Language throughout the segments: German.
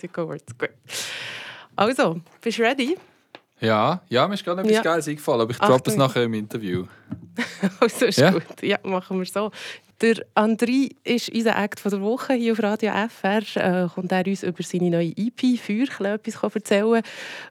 Music Awards, gut. Also, bist du ready? Ja, ja, mir ist gerade etwas Ja. Geiles eingefallen, aber ich droppe es nachher im Interview. Also ist Ja. gut. Ja, machen wir so. Der André ist unser Act von der Woche hier auf Radio FR. Äh, kommt er uns über seine neue EP «Feuer» etwas erzählen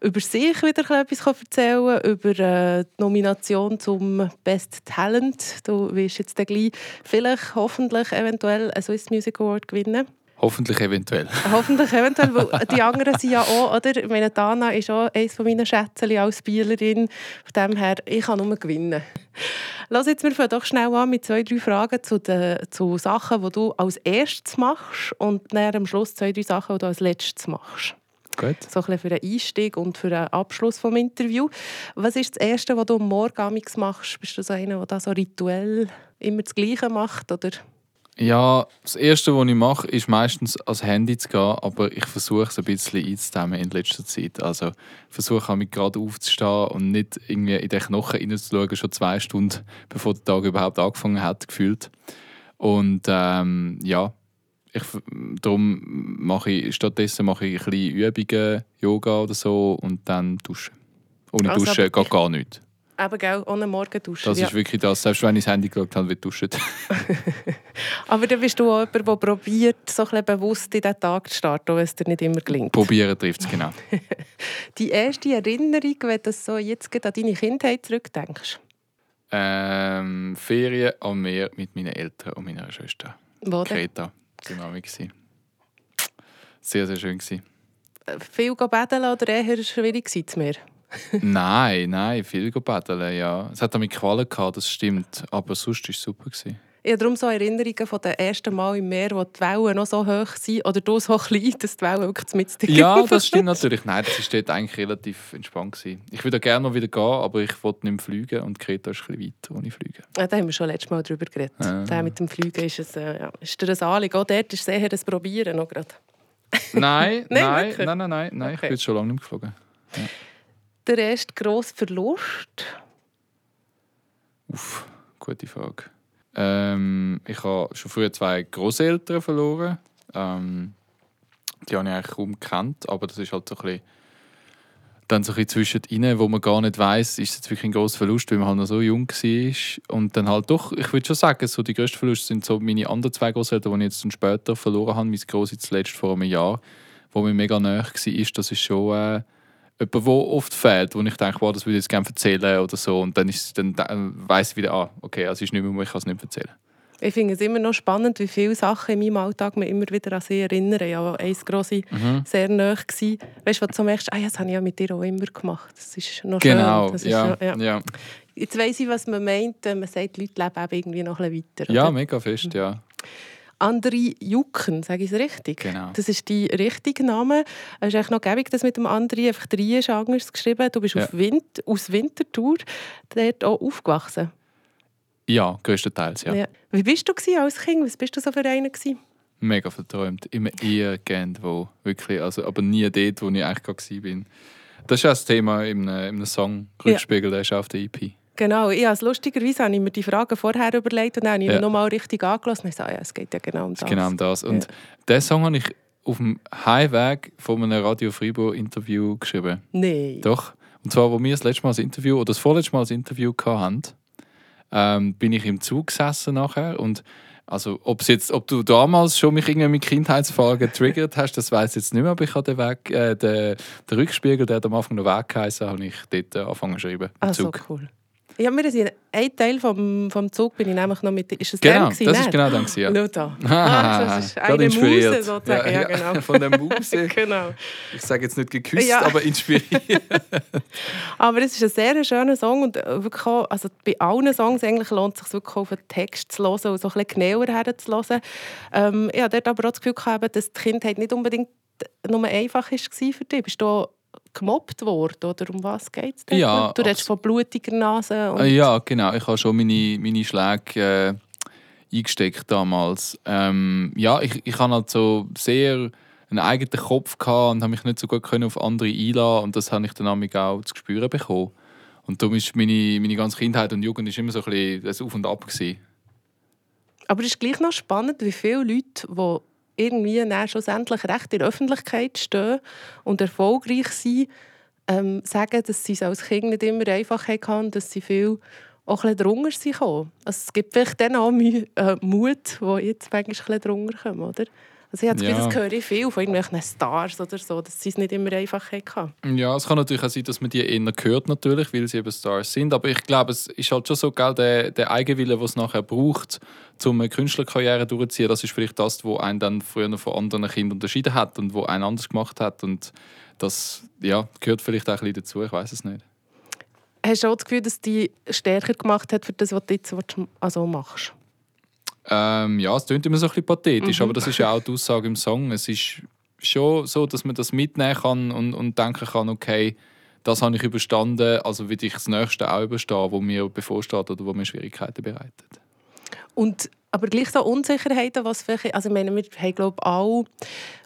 über sich wieder etwas erzählen über äh, die Nomination zum Best Talent. Du wirst jetzt gleich vielleicht, hoffentlich, eventuell einen Swiss Music Award gewinnen. Hoffentlich eventuell. Hoffentlich eventuell, weil die anderen sind ja auch, oder? Ich meine, Dana ist auch eines meiner Schätzchen als Spielerin. Von dem her, ich kann nur gewinnen. Lass jetzt, wir doch schnell an mit zwei, drei Fragen zu, den, zu Sachen, die du als erstes machst und dann am Schluss zwei, drei Sachen, die du als letztes machst. Gut. So ein bisschen für einen Einstieg und für einen Abschluss des Interviews. Was ist das Erste, was du am Morgen machst? Bist du so einer, der so rituell immer das Gleiche macht? Oder? Ja, das Erste, was ich mache, ist meistens ans Handy zu gehen, aber ich versuche es ein bisschen einzudämmen in letzter Zeit. Also ich versuche mich gerade aufzustehen und nicht irgendwie in den Knochen reinzuschauen, schon zwei Stunden bevor der Tag überhaupt angefangen hat, gefühlt. Und ähm, ja, ich, darum mache ich, stattdessen mache ich ein bisschen Übungen, Yoga oder so und dann duschen. Ohne Also, Duschen geht gar nichts. Eben, gell, ohne Morgenduschen. Das ja. ist wirklich das. Selbst wenn ich das Handy geschaut habe, wird duschen. Aber dann bist du auch jemand, der probiert, so ein bisschen bewusst in diesen Tag zu starten, wenn es dir nicht immer gelingt. Probieren trifft es genau. Die erste Erinnerung, wenn du so jetzt an deine Kindheit zurückdenkst, Ähm, Ferien am Meer mit meinen Eltern und meiner Schwester. wo denn? Kreta. Das war gewesen. Sehr, sehr schön. Gewesen. Viel baden oder eher schwierig gewesen zu mir? Nein, nein, viel paddeln, ja. Es hat damit Qualen gehabt, das stimmt. Aber sonst war es super. Gewesen. Ich habe darum so Erinnerungen von den ersten Mal im Meer, wo die Wellen noch so hoch sind, oder du so klein, dass die Wellen wirklich mit dir Ja, das stimmt natürlich. Nein, das war dort eigentlich relativ entspannt. Gewesen. Ich würde gerne noch wieder gehen, aber ich wollte nicht mehr fliegen und Kreta ist ein bisschen weit ohne Fliegen. Ja, da haben wir schon letztes Mal drüber geredet. Ah. Der mit dem Fliegen ist, es, äh, ja, ist dir ein Anliegen. Auch dort ist es eher ein Probieren. Noch gerade. Nein, Nein, nein, nein, nein, nein, nein, ich Okay. bin jetzt schon lange nicht mehr geflogen. Der erste grosse Verlust? Uff, gute Frage. Ähm, ich habe schon früher zwei Großeltern verloren. Ähm, die habe ich eigentlich kaum gekannt, aber das ist halt so ein bisschen, dann so ein bisschen zwischendrin, wo man gar nicht weiß, ist es jetzt wirklich ein großer Verlust, weil man halt noch so jung war. Und dann halt doch, ich würde schon sagen, so die grössten Verluste sind so meine anderen zwei Großeltern, die ich jetzt dann später verloren habe. Mein Große zuletzt vor einem Jahr, wo mir mega nahe war. Das ist schon äh, jemand, der oft fehlt, wo ich denke, wow, das würde ich jetzt gerne erzählen oder so. Und dann, ist, dann, dann weiss ich wieder, ah, okay, also ist nicht mehr, ich kann es nicht erzählen. Ich finde es immer noch spannend, wie viele Sachen in meinem Alltag mich immer wieder an sie erinnern. Ja, eins grosse Mhm. sehr nahe gsi. Weißt du, was du merkst, ah, ja, das habe ich ja mit dir auch immer gemacht. Das ist noch Genau, schön. Ist ja, ja. ja. Jetzt weiss ich, was man meint, wenn man sagt, die Leute leben eben irgendwie noch ein bisschen weiter. Ja, oder? mega fest, ja. André Jucken, sage ich es richtig? Genau. Das ist dein richtiger Name. Es ist eigentlich noch gäbig, dass mit dem André einfach drei ist anders geschrieben. Du bist Ja. auf Wind, aus Winterthur dort auch aufgewachsen. Ja, größtenteils, ja. Ja. Wie bist du als Kind? Was bist du so für einer gewesen? Mega verträumt. Immer irgendwo. Wirklich. Also, aber nie dort, wo ich eigentlich war. Das ist auch das Thema einem Song. Ja. Rückspiegel, der ist auf der EP. Genau, ich habe lustigerweise habe ich mir die Fragen vorher überlegt und dann habe ich Ja. ja. nochmal richtig angelassen und ah ja, es geht ja genau um das. Genau um das. Und diesen Song habe ich auf dem Heimweg von einem Radio Fribourg Interview geschrieben. Nein. Doch. Und zwar, wo wir das letzte Mal das Interview oder das vorletzte Mal das Interview hatten, ähm, bin ich im Zug gesessen nachher und also, ob's jetzt, ob du damals schon mich irgendwie mit Kindheitsfragen getriggert hast, das weiß ich jetzt nicht mehr, aber ich habe den, Weg, äh, den, den Rückspiegel, der am Anfang noch Weg geheißen, habe ich dort äh, angefangen zu schreiben. Ah, so Zug. Cool. Ja, mir ist ein Teil vom, vom Zug bin ich nämlich noch mit... Ist es Genau, der das ist genau dann. Ja. Schau da. Ah, das ist eine inspiriert. Muse sozusagen. Ja, genau. Von der Muse. genau. Ich sage jetzt nicht geküsst, Ja. aber inspiriert. Aber es ist ein sehr schöner Song und äh, wirklich auch, also bei allen Songs eigentlich lohnt es sich wirklich auf den Text zu hören und so ein bisschen genauer herzuhören. Ähm, ich hatte dort aber auch das Gefühl, gehabt, dass die Kindheit nicht unbedingt nur einfach war für dich. Bist du gemobbt worden oder um was geht es denn? Ja, Du redest von blutiger Nase. Und Äh, ja, genau. Ich habe schon meine, meine Schläge äh, eingesteckt damals. Ähm, ja, ich, ich hatte halt so sehr einen eigenen Kopf gehabt und habe mich nicht so gut können auf andere einlassen und das habe ich dann auch zu spüren bekommen. Und darum ist meine, meine ganze Kindheit und Jugend ist immer so ein bisschen das Auf und Ab gewesen. Aber es ist gleich noch spannend, wie viele Leute, die irgendwie dann schlussendlich recht in der Öffentlichkeit stehen und erfolgreich sein, ähm, sagen, dass sie es als Kind nicht immer einfach hatten, dass sie viel auch ein drunter sind. Also es gibt vielleicht dann auch äh, Mut, wo jetzt manchmal ein drunter kommen, oder? Also ich habe das, ja. das höre ich viel von irgendwelchen Stars oder so, dass sie es nicht immer einfach hatten. Ja, es kann natürlich auch sein, dass man die eher hört, natürlich, weil sie eben Stars sind. Aber ich glaube, es ist halt schon so, gell, der, der Eigenwille, den es nachher braucht, um eine Künstlerkarriere durchzuziehen, das ist vielleicht das, was einen dann früher von anderen Kindern unterschieden hat und wo einen anders gemacht hat. Und das ja, gehört vielleicht auch ein bisschen dazu, ich weiß es nicht. Hast du auch das Gefühl, dass die stärker gemacht hat für das, was du jetzt also machst? Ähm, ja, es klingt immer so ein bisschen pathetisch, mhm. aber das ist ja auch die Aussage im Song. Es ist schon so, dass man das mitnehmen kann und, und denken kann, okay, das habe ich überstanden, also will ich das Nächste auch überstehen, wo mir bevorsteht oder wo mir Schwierigkeiten bereitet. Und aber gleich so Unsicherheiten, was vielleicht, also ich meine, wir haben glaube auch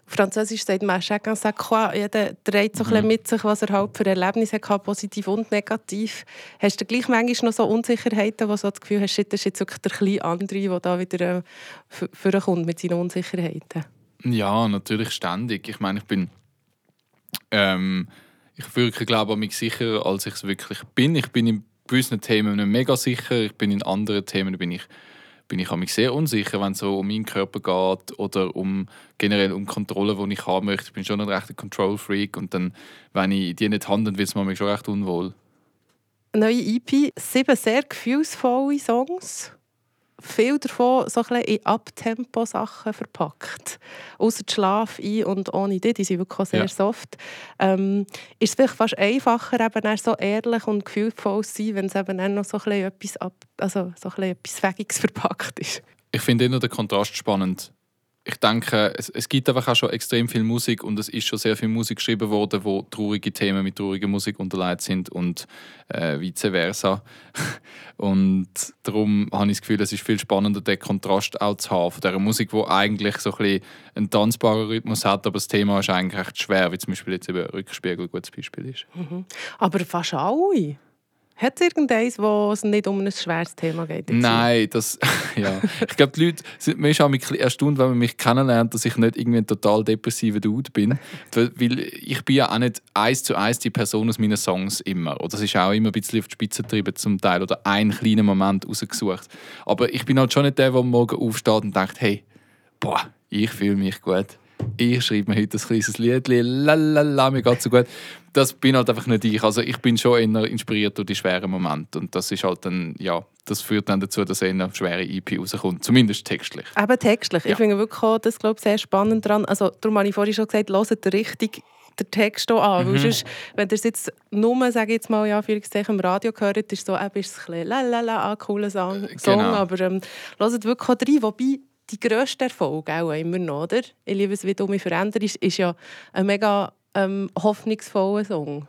Französisch sagt man chacun sa croix. Jeder trägt so mhm. mit sich, was er halt für Erlebnisse hat, positiv und negativ. Hast du gleich manchmal noch so Unsicherheiten, wo du das Gefühl hast, das ist jetzt wirklich der kleine andere, der da wieder äh, vorkommt mit seinen Unsicherheiten? Ja, natürlich ständig. Ich meine, ich bin ähm, ich wirklich glaube an mich sicherer, als ich es wirklich bin. Ich bin in gewissen Themen mega sicher, ich bin in anderen Themen bin ich bin ich mich sehr unsicher, wenn es so um meinen Körper geht oder um generell um Kontrolle, die ich haben möchte. Ich bin schon ein rechter Control-Freak und dann, wenn ich die nicht dann wird es mir schon recht unwohl. Neue EP, sieben sehr gefühlsvolle Songs viel davon so ein in Abtempo-Sachen verpackt. Außer Schlaf ein und ohne die, die sind wirklich sehr ja. soft. Ähm, ist es vielleicht fast einfacher, eben so ehrlich und gefühlvoll zu sein, wenn es eben dann noch so ein etwas, ab, also so ein etwas verpackt ist? Ich finde immer den Kontrast spannend ich denke, es, es, gibt einfach auch schon extrem viel Musik und es ist schon sehr viel Musik geschrieben worden, wo traurige Themen mit trauriger Musik unterlegt sind und äh, vice versa. und darum habe ich das Gefühl, es ist viel spannender, den Kontrast auch zu haben von dieser Musik, wo eigentlich so ein bisschen einen tanzbaren Rhythmus hat, aber das Thema ist eigentlich recht schwer, wie zum Beispiel jetzt eben Rückspiegel ein gutes Beispiel ist. Mhm. Aber fast alle hat es irgendeins, wo es nicht um ein schweres Thema geht? Nein, das, ja. ich glaube, die Leute, sind, ein bisschen erstaunt, wenn man mich kennenlernt, dass ich nicht irgendwie ein total depressiver Dude bin. Weil ich bin ja auch nicht eins zu eins die Person aus meinen Songs immer. Oder das ist auch immer ein bisschen auf die Spitze getrieben zum Teil oder einen kleinen Moment rausgesucht. Aber ich bin halt schon nicht der, der morgen aufsteht und denkt, hey, boah, ich fühle mich gut ich schreibe mir heute ein kleines Lied, lalala, mir geht so gut. Das bin halt einfach nicht ich. Also ich bin schon eher inspiriert durch die schweren Momente und das ist halt dann, ja, das führt dann dazu, dass eine schwere EP rauskommt, zumindest textlich. Eben textlich. Ja. Ich finde wirklich auch, das glaube ich, sehr spannend daran. Also darum habe ich vorhin schon gesagt, hört richtig den Text auch an. Mhm. Sonst, wenn ihr es jetzt nur, sage jetzt mal, ja, im Radio gehört, ist so, eben, ist es ein bisschen lalala, ein cooler Song, genau. aber ähm, hört wirklich auch rein. Wobei, die grösste Erfolg auch immer noch, oder? «Ich liebe es, wie du mich veränderst» ist ja ein mega ähm, hoffnungsvoller Song.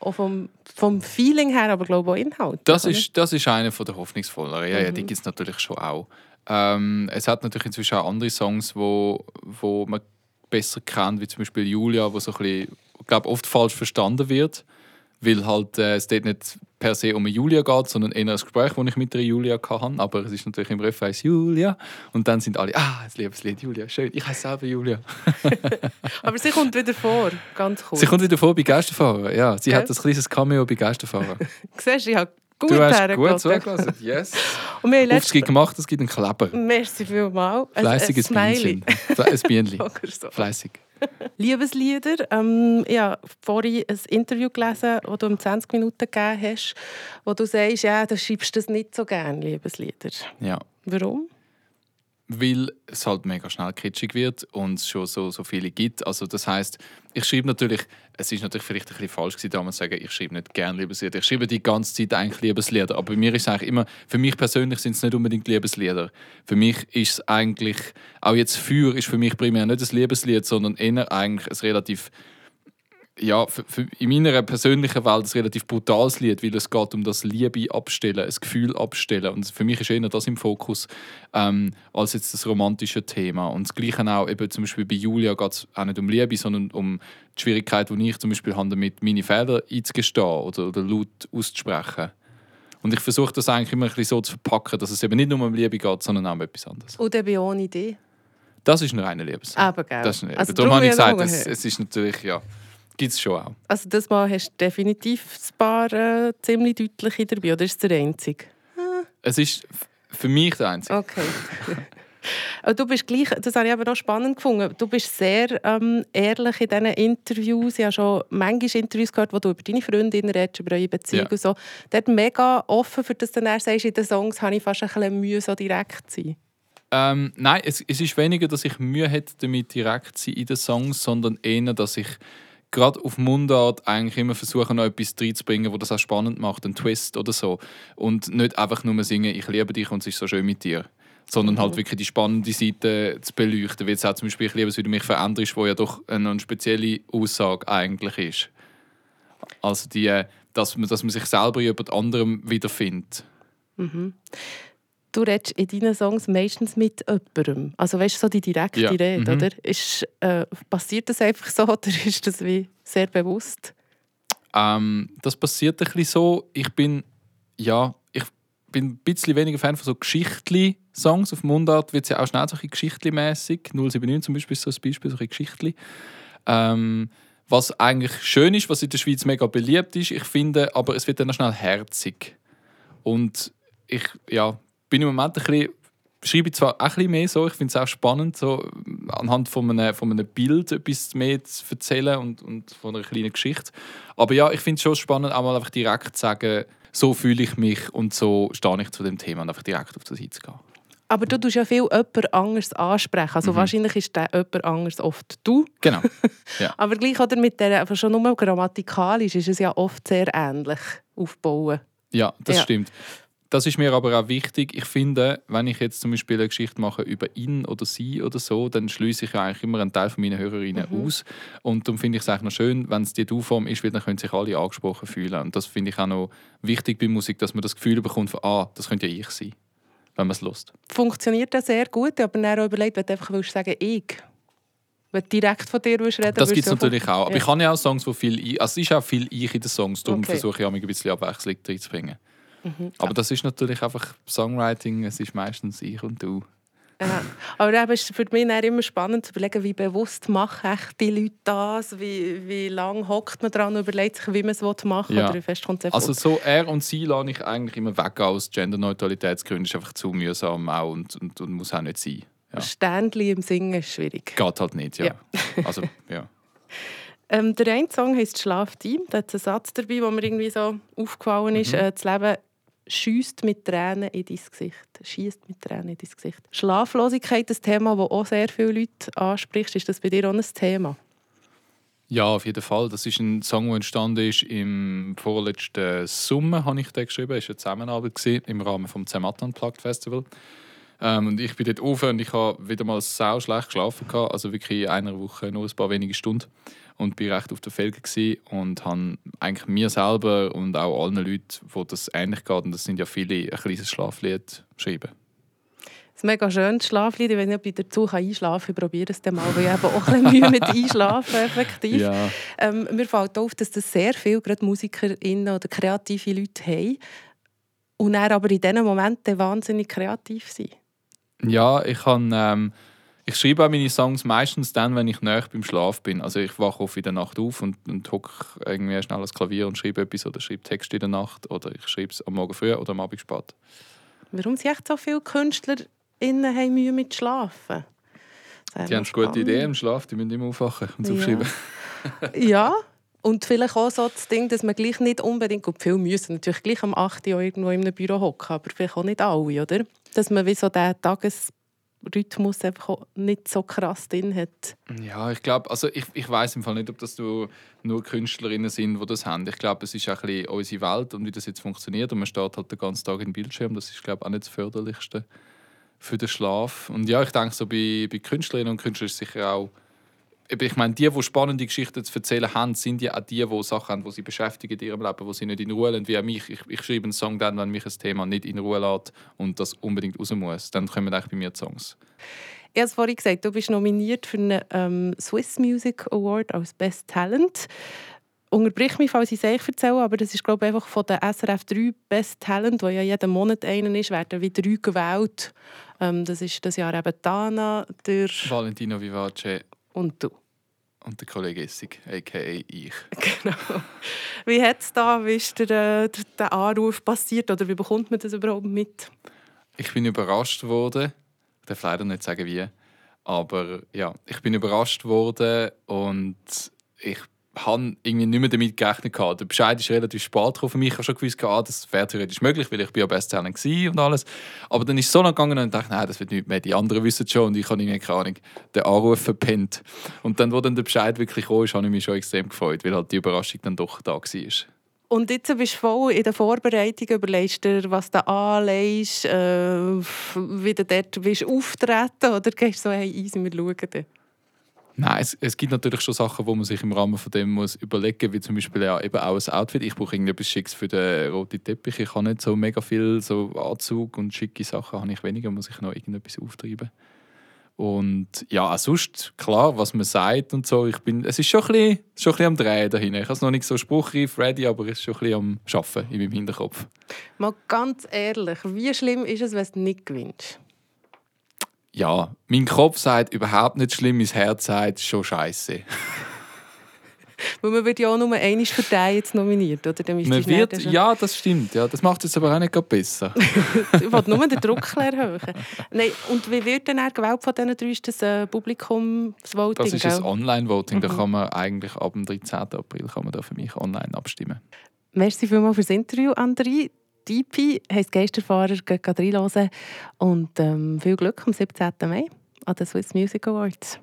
Auch vom, vom Feeling her, aber glaube auch Inhalt. Das ist, das ist einer der hoffnungsvolleren. Ja, mhm. ja, die gibt es natürlich schon auch. Ähm, es hat natürlich inzwischen auch andere Songs, wo, wo man besser kennt, wie zum Beispiel Julia, wo so ein bisschen, glaube oft falsch verstanden wird weil halt, äh, es dort nicht per se um Julia geht, sondern eher ein Gespräch, das ich mit der Julia hatte. Aber es ist natürlich im Refrain Julia. Und dann sind alle, ah, das liebes Lied Julia, schön, ich heiße selber Julia. Aber sie kommt wieder vor, ganz kurz. Sie kommt wieder vor bei Geisterfahrer, ja. Sie okay. hat ein kleines Cameo bei Geisterfahrer. Siehst du, ich habe gut Du hast gut zugelassen, yes. Und wir haben letztes... gemacht, es gibt einen Kleber. Merci vielmals. Fleissiges Bienchen. Ein Bienchen. Fleißig. Liebeslieder. Ähm, ich habe vorhin ein Interview gelesen, das du um 20 Minuten gegeben hast, wo du sagst, ja, du schreibst das nicht so gerne, Liebeslieder. Ja. Warum? Weil es halt mega schnell kitschig wird und es schon so, so viele gibt. Also das heißt, ich schreibe natürlich, es ist natürlich vielleicht ein bisschen falsch gewesen, damals zu sagen, ich schreibe nicht gerne Liebeslieder. Ich schreibe die ganze Zeit eigentlich Liebeslieder, aber bei mir ist es eigentlich immer, für mich persönlich sind es nicht unbedingt Liebeslieder. Für mich ist es eigentlich, auch jetzt «Für» ist für mich primär nicht ein Liebeslied, sondern eher eigentlich ein relativ ja, für, für in meiner persönlichen Welt ein relativ brutales Lied, weil es geht um das Liebe abstellen, ein Gefühl abstellen. Und für mich ist eher das im Fokus ähm, als jetzt das romantische Thema. Und das Gleiche auch eben zum Beispiel bei Julia geht es auch nicht um Liebe, sondern um die Schwierigkeit, die ich zum Beispiel habe, damit meine Fehler einzugestehen oder, oder laut auszusprechen. Und ich versuche das eigentlich immer ein bisschen so zu verpacken, dass es eben nicht nur um Liebe geht, sondern auch um etwas anderes. Oder bei ohne Idee? Das ist ein reiner Liebessong. Eben, gell? Das ist ein, Also darum habe ich gesagt, es, es ist natürlich, ja, gibt es schon auch. Also das Mal hast du definitiv ein paar äh, ziemlich deutliche dabei, oder ist es der einzige? Es ist für mich der einzige. Okay. Aber du bist gleich, das habe ich aber noch spannend gefunden, du bist sehr ähm, ehrlich in diesen Interviews. Ich habe schon manchmal Interviews gehört, wo du über deine Freundinnen redest, über eure Beziehung Ja. und so. Dort mega offen, für das du dann sagst, in den Songs habe ich fast ein bisschen Mühe, so direkt zu sein. Ähm, nein, es, es ist weniger, dass ich Mühe hätte, damit direkt zu sein in den Songs, sondern eher, dass ich gerade auf Mundart eigentlich immer versuche, noch etwas reinzubringen, wo das auch spannend macht, einen Twist oder so. Und nicht einfach nur singen, ich liebe dich und es ist so schön mit dir. Sondern halt wirklich die spannende Seite zu beleuchten. Wie jetzt auch zum Beispiel, ich liebe es, wie du mich veränderst, wo ja doch eine, eine spezielle Aussage eigentlich ist. Also die, dass man, dass man sich selber jemand anderem wiederfindet. Du redest in deinen Songs meistens mit jemandem. Also weißt du, so die direkte Ja, Rede, mhm. oder? Ist, äh, passiert das einfach so oder ist das wie sehr bewusst? Ähm, das passiert ein bisschen so. Ich bin, ja, ich bin ein bisschen weniger Fan von so Geschichtli-Songs. Auf Mundart wird es ja auch schnell so ein bisschen Geschichtli-mässig. 079 zum Beispiel ist so ein Beispiel, so ein bisschen Geschichtli. Ähm, was eigentlich schön ist, was in der Schweiz mega beliebt ist. Ich finde, aber es wird dann auch schnell herzig. Und ich ja, bin im Moment ein bisschen, schreibe ich zwar auch ein bisschen mehr so, ich finde es auch spannend, so anhand von einem, von einem Bild etwas mehr zu erzählen und, und von einer kleinen Geschichte. Aber ja, ich finde es schon spannend, auch mal einfach direkt zu sagen, so fühle ich mich und so stehe ich zu dem Thema und einfach direkt auf das einzugehen. Aber du tust ja viel jemand anderes ansprechen. Mhm. Also wahrscheinlich ist der jemand anderes oft du. Genau. Aber gleich oder mit der, einfach schon nur grammatikalisch ist es ja oft sehr ähnlich aufbauen. Ja, das Ja. stimmt. Das ist mir aber auch wichtig. Ich finde, wenn ich jetzt zum Beispiel eine Geschichte mache über ihn oder sie oder so, dann schließe ich ja eigentlich immer einen Teil von meinen Hörerinnen Mhm. aus. Und darum finde ich es eigentlich noch schön, wenn es die Du-Form ist, weil dann können sich alle angesprochen fühlen. Und das finde ich auch noch wichtig bei Musik, dass man das Gefühl bekommt von, ah, das könnte ja ich sein, wenn man es lust. Funktioniert das sehr gut, aber dann auch überlegt, wenn du einfach willst sagen «ich». Wenn du direkt von dir willst reden Das gibt es natürlich auch. Aber Ja. ich habe ja auch Songs, wo viel ich, also es ist auch viel ich in den Songs, darum Okay. versuche ich auch ein bisschen Abwechslung reinzubringen. Mhm. Aber das ist natürlich einfach Songwriting, es ist meistens ich und du. Ja. Aber eben ist es für mich immer spannend zu überlegen, wie bewusst machen die Leute das, wie, wie lange hockt man dran und überlegt sich, wie man es machen will Ja. oder fest kommt Also so er und sie lasse ich eigentlich immer weg aus Genderneutralitätsgründen. ist einfach zu mühsam auch und, und, und muss auch nicht sein. Ja. Ständchen im Singen ist schwierig. Geht halt nicht, ja. Ja. Also, ja. Ähm, der eine Song heisst «Schlafteam». Da hat einen Satz dabei, der mir irgendwie so aufgefallen ist. Mhm. Äh, das Leben schießt mit Tränen in dein Gesicht. Schießt mit Tränen in dein Gesicht. Schlaflosigkeit, ein Thema, das auch sehr viele Leute anspricht. Ist das bei dir auch ein Thema? ja, auf jeden Fall. Das ist ein Song, der entstanden ist im vorletzten Sommer, habe ich den geschrieben. Es war eine Zusammenarbeit im Rahmen des Zermatt Unplugged Festival. Ähm, und ich bin dort rauf und ich habe wieder mal sau schlecht geschlafen. gehabt. Also wirklich in einer Woche nur ein paar wenige Stunden. Und bin recht auf der Felge gewesen und habe eigentlich mir selber und auch allen Leuten, wo das ähnlich geht, und das sind ja viele, ein kleines Schlaflied geschrieben. Das ist mega schön, das Schlaflied. Ich weiß nicht, ob ich dazu einschlafen kann. Ich probiere es dann mal, weil ich habe auch ein bisschen Mühe mit Einschlafen effektiv. Ja. Ähm, mir fällt auf, dass das sehr viele gerade MusikerInnen oder kreative Leute haben und dann aber in diesen Momenten wahnsinnig kreativ sind. Ja, ich kann, ähm, ich schreibe auch meine Songs meistens dann, wenn ich näher beim Schlaf bin. Also ich wache oft in der Nacht auf und, und hocke irgendwie schnell ans Klavier und schreibe etwas oder schreibe Text in der Nacht oder ich schreibe es am Morgen früh oder am Abend spät. Warum sind echt so viele KünstlerInnen haben Mühe mit Schlafen? Die haben gute Ideen im Schlaf, die müssen immer aufwachen und Ja. aufschreiben. Ja, und vielleicht auch so das Ding, dass man gleich nicht unbedingt, gut, viele müssen natürlich gleich am 8. Uhr irgendwo in einem Büro hocken, aber vielleicht auch nicht alle, oder? Dass man wie so den Tagesrhythmus einfach nicht so krass drin hat. Ja, ich glaube, also ich, ich weiß im Fall nicht, ob das nur, nur Künstlerinnen sind, die das haben. Ich glaube, es ist auch ein bisschen unsere Welt und wie das jetzt funktioniert. Und man steht halt den ganzen Tag im Bildschirm. Das ist, glaube ich, auch nicht das Förderlichste für den Schlaf. Und ja, ich denke, so bei, bei Künstlerinnen und Künstlern ist es sicher auch. Ich meine, die, die spannende Geschichten zu erzählen haben, sind ja auch die, die Sachen haben, die sie beschäftigen in ihrem Leben, die sie nicht in Ruhe lassen, wie auch mich. Ich, ich schreibe einen Song dann, wenn mich ein Thema nicht in Ruhe lässt und das unbedingt raus muss. Dann kommen eigentlich bei mir die Songs. Ich habe es vorhin gesagt, du bist nominiert für einen ähm, Swiss Music Award als Best Talent. unterbrich mich, falls ich es euch erzähle, aber das ist glaube ich, einfach von den SRF 3 Best Talent, wo ja jeden Monat einen ist, werden wie drei gewählt. Ähm, das ist das Jahr eben Dana, der... Valentino Vivace und du. Und der Kollege Essig, a.k.a. ich. Genau. Wie hat es da, wie ist der, äh, der Anruf passiert oder wie bekommt man das überhaupt mit? Ich bin überrascht worden. Ich darf leider nicht sagen, wie. Aber ja, ich bin überrascht worden und ich habe irgendwie nicht mehr damit gerechnet. Der Bescheid ist relativ spät gekommen für mich. Ich habe schon gewusst, ah, das wäre theoretisch möglich, weil ich bin ja Bestseller und alles. Aber dann ist es so lange gegangen und ich dachte, nein, das wird nicht mehr. Die anderen wissen schon und ich habe irgendwie keine Ahnung, den Anruf verpennt. Und dann, wo dann der Bescheid wirklich kam, habe ich mich schon extrem gefreut, weil halt die Überraschung dann doch da war. Und jetzt bist du voll in der Vorbereitung, überlegst dir, was du anlegst, äh, wie du dort willst auftreten oder gehst du so, hey, easy, wir schauen dann? Nein, es, es, gibt natürlich schon Sachen, wo man sich im Rahmen von dem muss überlegen wie zum Beispiel ja, eben auch ein Outfit. Ich brauche irgendetwas Schicks für den roten Teppich. Ich habe nicht so mega viel so Anzug und schicke Sachen, habe ich weniger, muss ich noch irgendetwas auftreiben. Und ja, sonst, klar, was man sagt und so, ich bin, es ist schon ein bisschen, schon ein bisschen am Drehen dahin. Ich habe es noch nicht so spruchreif ready, aber es ist schon ein bisschen am Arbeiten in meinem Hinterkopf. Mal ganz ehrlich, wie schlimm ist es, wenn du nicht gewinnst? Ja, mein Kopf sagt überhaupt nicht schlimm, mein Herz sagt schon scheiße. Weil man wird ja auch nur einmal für den jetzt nominiert, oder? man wird, ja, das stimmt. Ja, das macht es aber auch nicht besser. ich wollte nur den Druck erhöhen. Nein, und wie wird denn gewählt von diesen drei? Ist das ein Publikumsvoting? Das ist ein Online-Voting. Mhm. Da kann man eigentlich ab dem 13. April kann man da für mich online abstimmen. Merci vielmals für das Interview, André. DP heisst Geisterfahrer, geht reinhören. Und ähm, viel Glück am 17. Mai an den Swiss Music Awards.